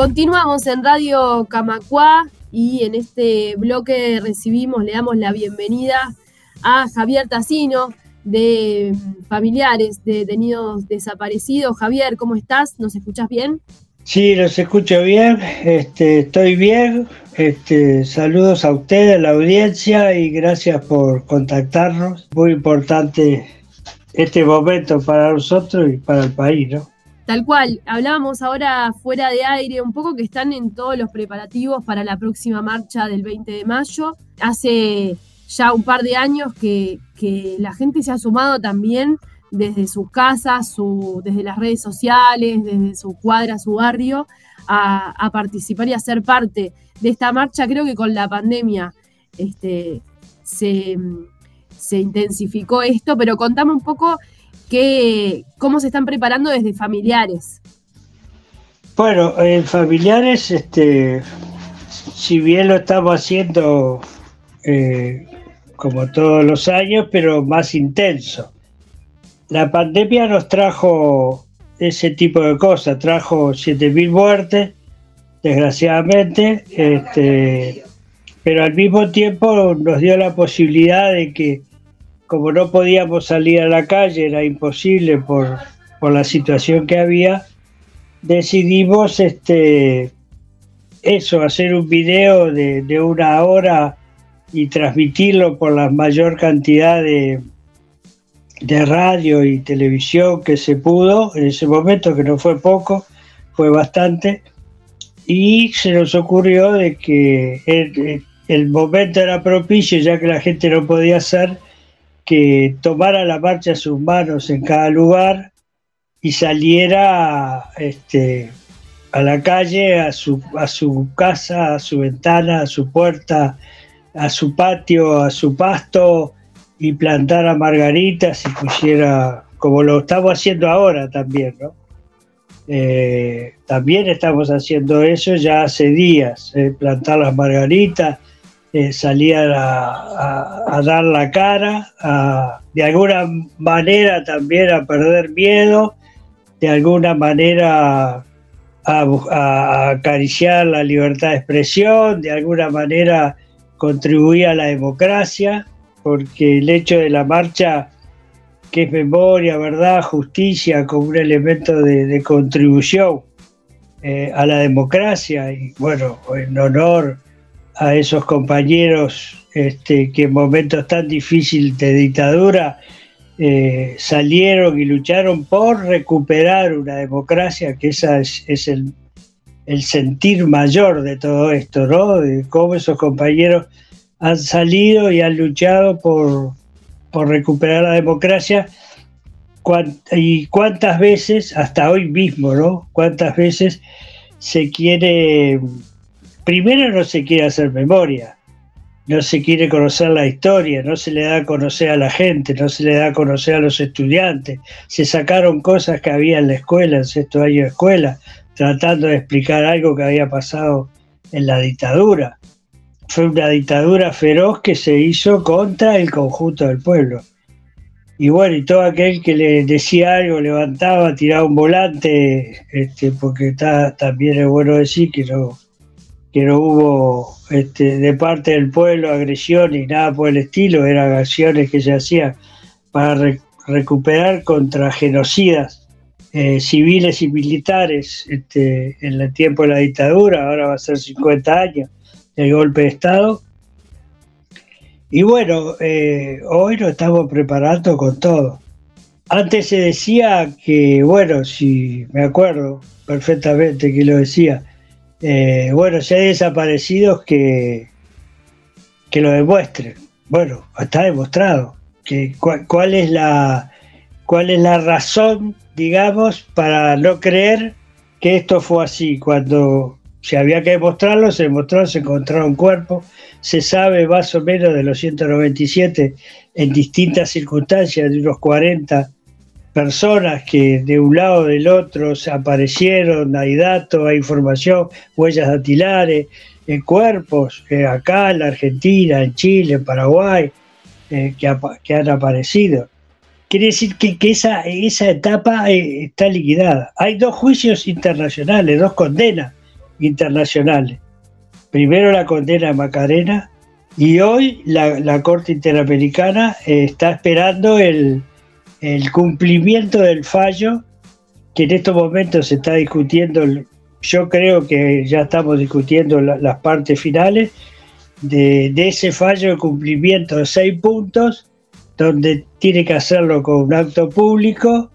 Continuamos en Radio Camacuá y en este bloque recibimos, le damos la bienvenida a Javier Tacino de familiares de detenidos desaparecidos. Javier, ¿cómo estás? ¿Nos escuchas bien? Sí, los escucho bien, este, estoy bien. Este, saludos a ustedes, a la audiencia y gracias por contactarnos. Muy importante este momento para nosotros y para el país, ¿no? Tal cual, hablábamos ahora fuera de aire un poco que están en todos los preparativos para la próxima marcha del 20 de mayo. Hace ya un par de años que, la gente se ha sumado también desde sus casas, su, desde las redes sociales, desde su cuadra, su barrio, a, participar y a ser parte de esta marcha. Creo que con la pandemia este, se, se intensificó esto, pero contame un poco cómo se están preparando desde familiares. Bueno, en familiares, este, si bien lo estamos haciendo eh, como todos los años, pero más intenso. La pandemia nos trajo ese tipo de cosas, trajo 7.000 muertes, desgraciadamente, este, pero al mismo tiempo nos dio la posibilidad de que como no podíamos salir a la calle, era imposible por, la situación que había, decidimos este, eso, hacer un video de, una hora y transmitirlo por la mayor cantidad de, de radio y televisión que se pudo. En ese momento, que no fue poco, fue bastante, y se nos ocurrió de que el, el momento era propicio, ya que la gente no podía hacer, que tomara la marcha a sus manos en cada lugar y saliera este, a la calle, a su, a su casa, a su ventana, a su puerta, a su patio, a su pasto y plantara margaritas y pusiera, como lo estamos haciendo ahora también, ¿no? Eh, también estamos haciendo eso ya hace días, eh, plantar las margaritas, eh, salía a, dar la cara, de alguna manera también a perder miedo, de alguna manera a, acariciar la libertad de expresión, de alguna manera contribuir a la democracia, porque el hecho de la marcha, que es memoria, verdad, justicia, como un elemento de, contribución eh, a la democracia, y bueno, en honor a esos compañeros este, que en momentos tan difíciles de dictadura eh, salieron y lucharon por recuperar una democracia, que esa es, el, sentir mayor de todo esto, ¿no? De cómo esos compañeros han salido y han luchado por, por recuperar la democracia y cuántas veces, hasta hoy mismo, ¿no? Cuántas veces se quiere primero no se quiere hacer memoria, no se quiere conocer la historia, no se le da a conocer a la gente, no se le da a conocer a los estudiantes. Se sacaron cosas que había en la escuela, en sexto año de escuela, tratando de explicar algo que había pasado en la dictadura. Fue una dictadura feroz que se hizo contra el conjunto del pueblo. Y bueno, y todo aquel que le decía algo, levantaba, tiraba un volante, este, porque está, también es bueno decir que no, que no hubo este, de parte del pueblo agresión y nada por el estilo, eran acciones que se hacían para recuperar contra genocidas eh, civiles y militares este, en el tiempo de la dictadura, ahora va a ser 50 años del golpe de Estado. Y bueno, eh, hoy nos estamos preparando con todo. Antes se decía que, bueno, si me acuerdo perfectamente que lo decía, eh, bueno, si hay desaparecidos que, que lo demuestren. Bueno, está demostrado. Que, cuál, es la, ¿Cuál es la razón, digamos, para no creer que esto fue así? Cuando se había que demostrarlo, se demostró, se encontraron cuerpos, se sabe más o menos de los 197 en distintas circunstancias, de unos 40 personas que de un lado o del otro se aparecieron, hay datos, hay información, huellas dactilares, eh, cuerpos eh, acá en la Argentina, en Chile, en Paraguay, eh, que, han aparecido. Quiere decir que, esa, esa etapa está liquidada. Hay dos juicios internacionales, dos condenas internacionales. Primero la condena a Macarena y hoy la, Corte Interamericana está esperando el, cumplimiento del fallo que en estos momentos se está discutiendo. Yo creo que ya estamos discutiendo las partes finales de, ese fallo de cumplimiento de seis puntos, donde tiene que hacerlo con un acto público,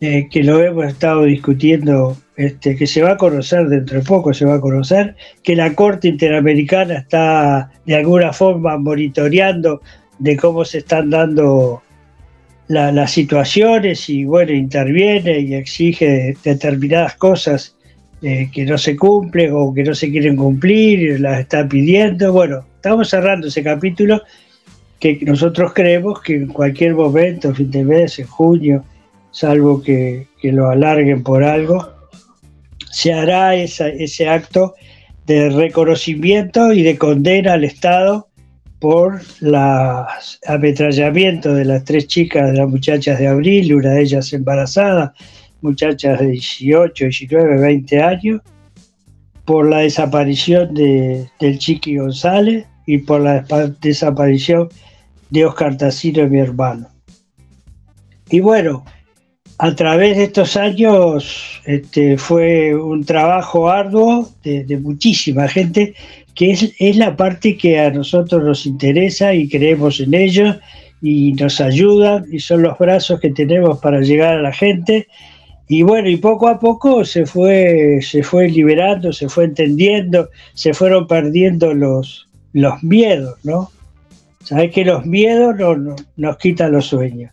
eh, que lo hemos estado discutiendo este, que se va a conocer dentro de poco, se va a conocer, que la Corte Interamericana está de alguna forma monitoreando de cómo se están dando las situaciones y bueno, interviene y exige determinadas cosas eh, que no se cumplen o que no se quieren cumplir, las está pidiendo. Bueno, estamos cerrando ese capítulo que nosotros creemos que en cualquier momento, fin de mes, en junio, salvo que, que lo alarguen por algo, se hará ese acto de reconocimiento y de condena al Estado por el ametrallamiento de las tres chicas, de las muchachas de abril, una de ellas embarazada, muchachas de 18, 19, 20 años, por la desaparición de, del Chiqui González y por la desaparición de Oscar Tacino, mi hermano. Y bueno, a través de estos años este, fue un trabajo arduo de, muchísima gente, es, es, la parte que a nosotros nos interesa y creemos en ello y nos ayudan y son los brazos que tenemos para llegar a la gente. Y bueno, y poco a poco se fue, se fue liberando, se fue entendiendo, se fueron perdiendo los, los miedos, ¿no? Sabes que los miedos no, nos quitan los sueños.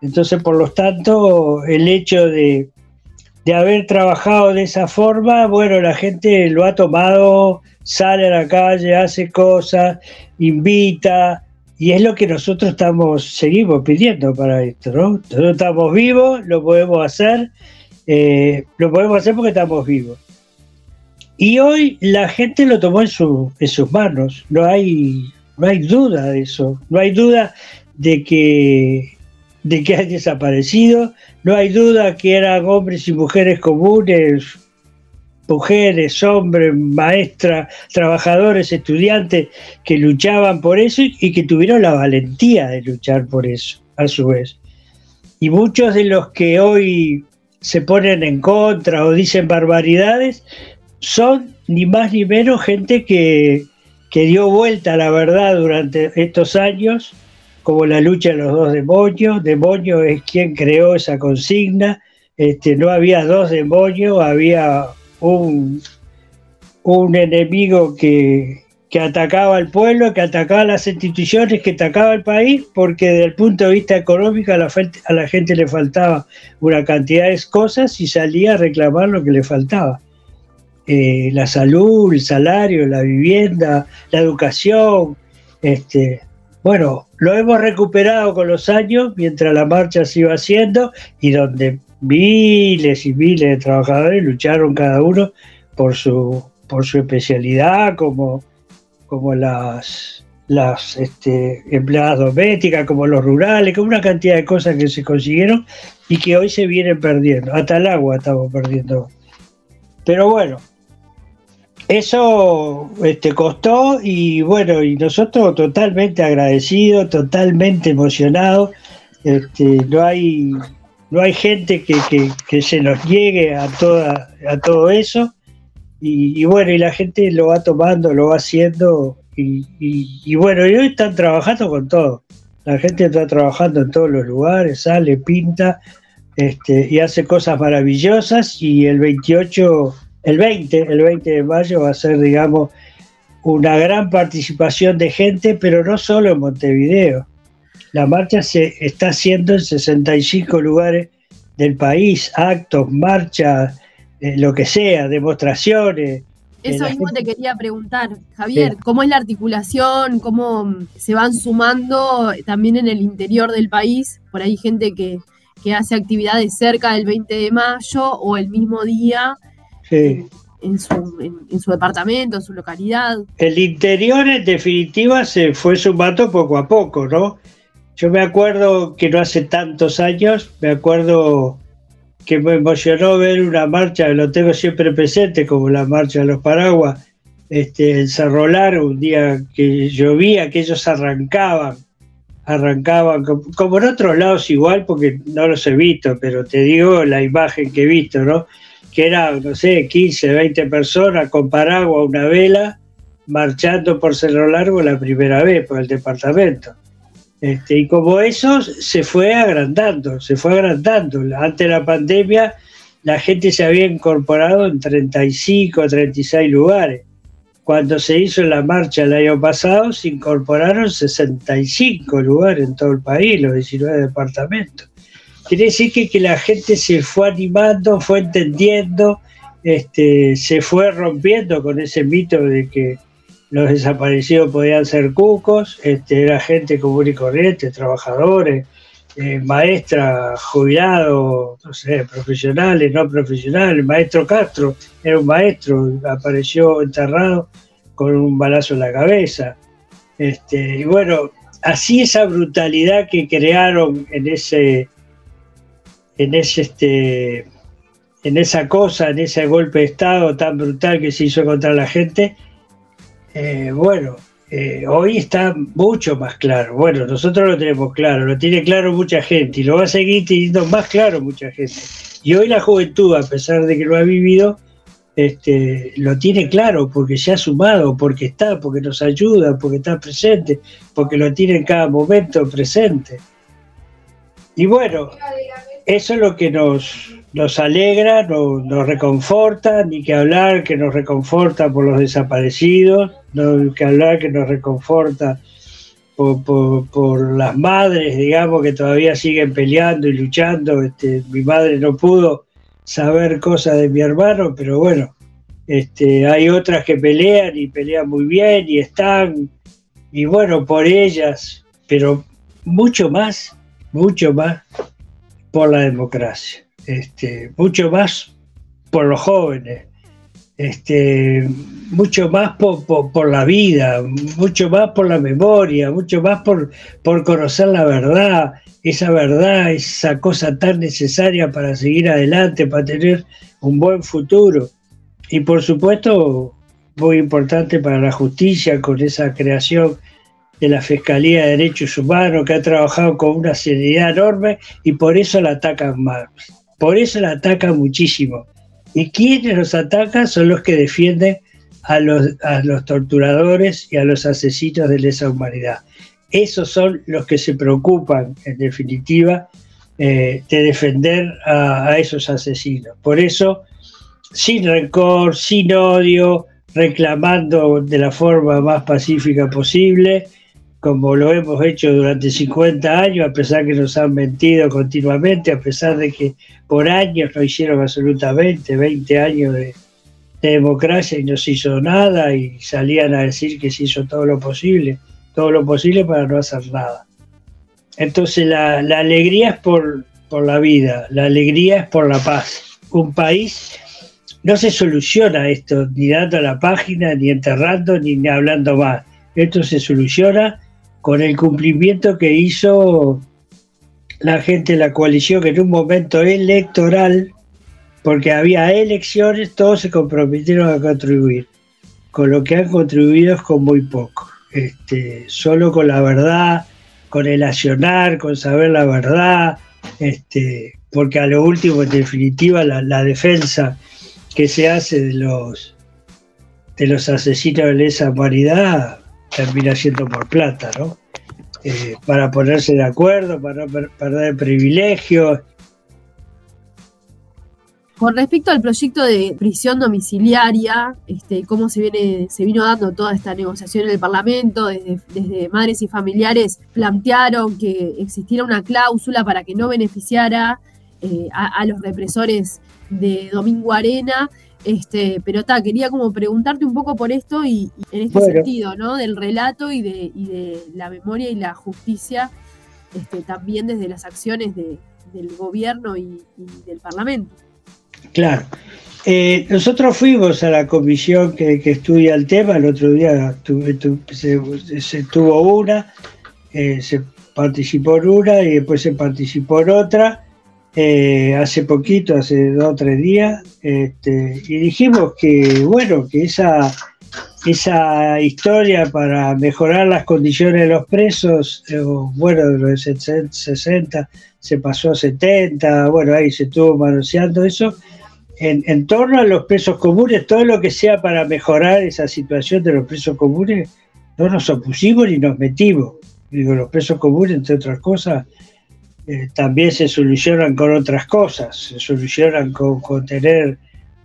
Entonces, por lo tanto, el hecho de, haber trabajado de esa forma, bueno, la gente lo ha tomado, sale a la calle, hace cosas, invita, y es lo que nosotros estamos, seguimos pidiendo para esto, ¿no? Nosotros estamos vivos, lo podemos hacer, eh, lo podemos hacer porque estamos vivos. Y hoy la gente lo tomó en, en sus manos, no hay, no hay duda de eso, no hay duda de que de que ha desaparecido. No hay duda que eran hombres y mujeres comunes, mujeres, hombres, maestras, trabajadores, estudiantes que luchaban por eso y que tuvieron la valentía de luchar por eso, a su vez. Y muchos de los que hoy se ponen en contra o dicen barbaridades son ni más ni menos gente que, que dio vuelta a la verdad durante estos años como la lucha de los dos demonios. Demonio es quien creó esa consigna. Este, no había dos demonios, había un, un enemigo que, que atacaba al pueblo, que atacaba las instituciones, que atacaba al país, porque desde el punto de vista económico a la, gente le faltaba una cantidad de cosas y salía a reclamar lo que le faltaba. Eh, la salud, el salario, la vivienda, la educación, este, bueno, lo hemos recuperado con los años mientras la marcha se iba haciendo y donde miles y miles de trabajadores lucharon cada uno por su, por su especialidad, como, como las, las este, empleadas domésticas, como los rurales, como una cantidad de cosas que se consiguieron y que hoy se vienen perdiendo. Hasta el agua estamos perdiendo. Pero bueno, eso este, costó y bueno, y nosotros totalmente agradecidos, totalmente emocionados. Este, no hay no hay gente que, se nos llegue a toda a todo eso y, bueno y la gente lo va tomando lo va haciendo y, bueno y hoy están trabajando con todo la gente está trabajando en todos los lugares sale pinta este, y hace cosas maravillosas y el 28 el 20, el 20 de mayo va a ser, digamos, una gran participación de gente, pero no solo en Montevideo. La marcha se está haciendo en 65 lugares del país, actos, marchas, eh, lo que sea, demostraciones. Eso mismo te quería preguntar, Javier, ¿cómo es la articulación? ¿Cómo se van sumando también en el interior del país? Por ahí gente que, que hace actividades cerca del 20 de mayo o el mismo día en, su, departamento, en su localidad. El interior, en definitiva, se fue sumando poco a poco, ¿no? Yo me acuerdo que no hace tantos años, me acuerdo que me emocionó ver una marcha, lo tengo siempre presente, como la marcha de los paraguas, este, en Cerro Largo, un día que llovía, que ellos arrancaban, arrancaban, como en otros lados igual, porque no los he visto, pero te digo la imagen que he visto, ¿no? Que era, no sé, 15, 20 personas con paraguas, una vela, marchando por Cerro Largo la primera vez por el departamento. Este, y como eso se fue agrandando, se fue agrandando. Ante la pandemia la gente se había incorporado en 35 36 lugares. Cuando se hizo la marcha el año pasado se incorporaron 65 lugares en todo el país, los 19 departamentos. Quiere decir que, que la gente se fue animando, fue entendiendo, este, se fue rompiendo con ese mito de que los desaparecidos podían ser cucos, este, era gente común y corriente, trabajadores, eh, maestra, jubilado, no sé, profesionales, no profesionales. Maestro Castro era un maestro, apareció enterrado con un balazo en la cabeza. Este, y bueno, así esa brutalidad que crearon en ese, en ese, este, en esa cosa, en ese golpe de Estado tan brutal que se hizo contra la gente, eh, bueno, eh, hoy está mucho más claro. Bueno, nosotros lo tenemos claro, lo tiene claro mucha gente y lo va a seguir teniendo más claro mucha gente. Y hoy la juventud, a pesar de que lo ha vivido, este, lo tiene claro porque se ha sumado, porque está, porque nos ayuda, porque está presente, porque lo tiene en cada momento presente. Y bueno, eso es lo que nos, nos alegra, nos, nos, reconforta, ni que hablar que nos reconforta por los desaparecidos, no que hablar que nos reconforta por, las madres, digamos, que todavía siguen peleando y luchando. Este, mi madre no pudo saber cosas de mi hermano, pero bueno, este, hay otras que pelean y pelean muy bien y están, y bueno, por ellas, pero mucho más, mucho más por la democracia este, mucho más por los jóvenes, este, mucho más por, la vida, mucho más por la memoria, mucho más por, por conocer la verdad, esa verdad, esa cosa tan necesaria para seguir adelante, para tener un buen futuro. Y por supuesto, muy importante para la justicia con esa creación de la Fiscalía de Derechos Humanos que ha trabajado con una seriedad enorme y por eso la atacan más. Por eso la ataca muchísimo. Y quienes los atacan son los que defienden a los, a los torturadores y a los asesinos de lesa humanidad. Esos son los que se preocupan, en definitiva, eh, de defender a, a esos asesinos. Por eso, sin rencor, sin odio, reclamando de la forma más pacífica posible, como lo hemos hecho durante 50 años, a pesar que nos han mentido continuamente, a pesar de que por años no hicieron absolutamente 20 años de, democracia y no se hizo nada y salían a decir que se hizo todo lo posible, todo lo posible para no hacer nada. Entonces la, alegría es por, por la vida, la alegría es por la paz. Un país no se soluciona esto ni dando la página, ni enterrando, ni hablando más. Esto se soluciona con el cumplimiento que hizo la gente de la coalición que en un momento electoral, porque había elecciones, todos se comprometieron a contribuir. Con lo que han contribuido es con muy poco. Este, solo con la verdad, con el accionar, con saber la verdad, este, porque a lo último, en definitiva, la, defensa que se hace de los de los asesinos de lesa humanidad termina siendo por plata, ¿no? Eh, para ponerse de acuerdo, para no perder privilegios. Con respecto al proyecto de prisión domiciliaria, este, cómo se viene, se vino dando toda esta negociación en el Parlamento, desde, madres y familiares plantearon que existiera una cláusula para que no beneficiara eh, a, los represores de Domingo Arena este, pero ta, quería como preguntarte un poco por esto y, en este sentido, ¿no? Del relato y de, de, la memoria y la justicia, este, también desde las acciones del gobierno y, del Parlamento. Claro. Eh, nosotros fuimos a la comisión que, estudia el tema, el otro día se, tuvo una, eh, se participó en una y después se participó en otra, eh, hace poquito, hace dos o tres días, este, y dijimos que, bueno, que esa, esa historia para mejorar las condiciones de los presos, eh, bueno, de los 60 se pasó a 70, bueno, ahí se estuvo manoseando eso, en, en, torno a los presos comunes, todo lo que sea para mejorar esa situación de los presos comunes, no nos opusimos ni nos metimos. Digo, los presos comunes, entre otras cosas, eh, también se solucionan con otras cosas, se solucionan con, tener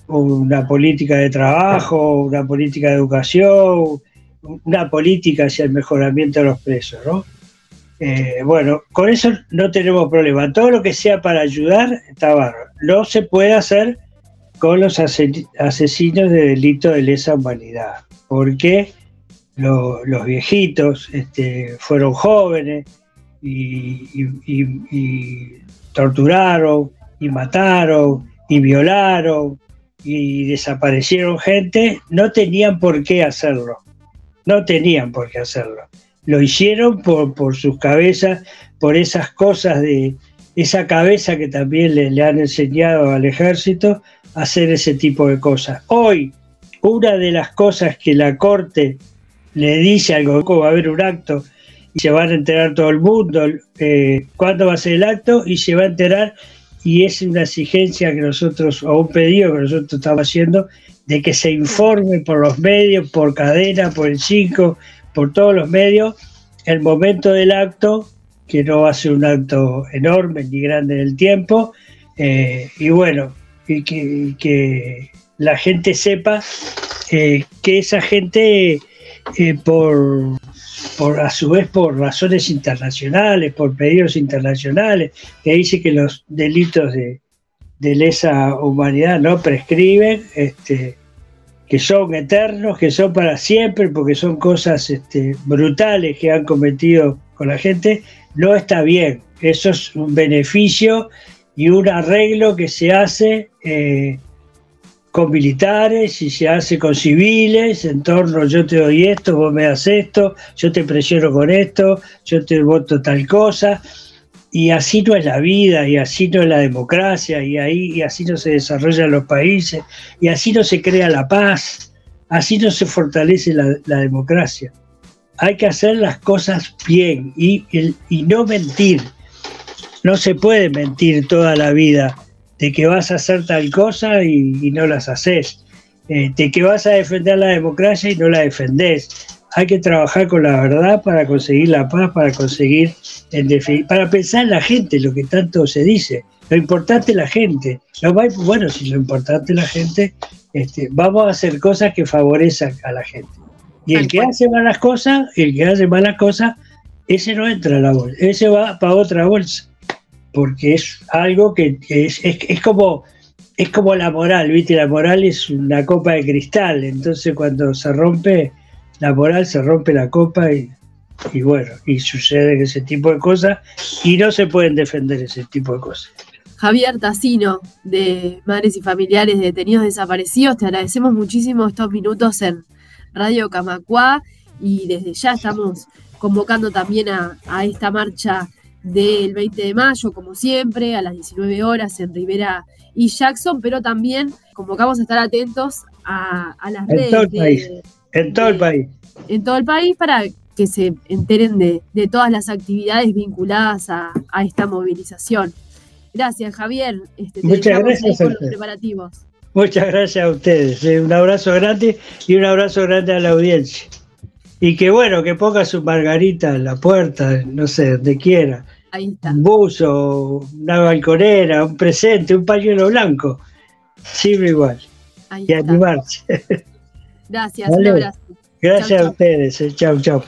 una política de trabajo, una política de educación, una política hacia el mejoramiento de los presos, ¿no? Eh, bueno, con eso no tenemos problema. Todo lo que sea para ayudar está bárbaro. No se puede hacer con los asesinos de delito de lesa humanidad, porque los viejitos este, fueron jóvenes, y, torturaron y mataron y violaron y desaparecieron gente, no tenían por qué hacerlo. No tenían por qué hacerlo. Lo hicieron por, por sus cabezas, por esas cosas de esa cabeza que también le, le han enseñado al ejército a hacer ese tipo de cosas. Hoy, una de las cosas que la corte le dice al gobierno, va a haber un acto y se van a enterar todo el mundo eh, cuándo va a ser el acto y se va a enterar y es una exigencia que nosotros, o un pedido que nosotros estamos haciendo, de que se informe por los medios, por cadena, por el 5, por todos los medios, el momento del acto, que no va a ser un acto enorme ni grande en el tiempo, eh, y bueno, y que, la gente sepa eh, que esa gente, por por, a su vez por razones internacionales, por pedidos internacionales, que dice que los delitos de, lesa humanidad no prescriben, este, que son eternos, que son para siempre, porque son cosas este, brutales que han cometido con la gente, no está bien. Eso es un beneficio y un arreglo que se hace eh, con militares y se hace con civiles, en torno yo te doy esto, vos me das esto, yo te presiono con esto, yo te voto tal cosa, y así no es la vida, y así no es la democracia, y, ahí, y así no se desarrollan los países, y así no se crea la paz, así no se fortalece la, democracia. Hay que hacer las cosas bien y, y no mentir. No se puede mentir toda la vida de que vas a hacer tal cosa y, no las haces, eh, de que vas a defender la democracia y no la defendés. Hay que trabajar con la verdad para conseguir la paz, para conseguir, en para pensar en la gente, lo que tanto se dice. Lo importante es la gente. bueno, si lo importante es la gente, este, vamos a hacer cosas que favorezcan a la gente. Y el que hace malas cosas, el que hace malas cosas, ese no entra a la bolsa, ese va para otra bolsa porque es algo que es, es, como es como la moral, ¿viste? La moral es una copa de cristal, entonces cuando se rompe la moral, se rompe la copa y, bueno, y sucede ese tipo de cosas y no se pueden defender ese tipo de cosas. Javier Tacino, de Madres y Familiares de Detenidos Desaparecidos, te agradecemos muchísimo estos minutos en Radio Camacuá y desde ya estamos convocando también a, a esta marcha del 20 de mayo, como siempre, a las 19 horas en Rivera y Jackson, pero también convocamos a estar atentos a, las redes. En todo el país. En todo el país. En todo el país para que se enteren de, todas las actividades vinculadas a, esta movilización. Gracias, Javier. Este, Muchas gracias. los preparativos. Muchas gracias a ustedes. Eh, un abrazo grande y un abrazo grande a la audiencia. Y que bueno, que ponga su margarita en la puerta, no sé, donde quiera. Ahí está. Un buzo, una balconera, un presente, un pañuelo blanco. Sirve igual. y animarse. Gracias, un abrazo. Gracias a ustedes. Chau, chau.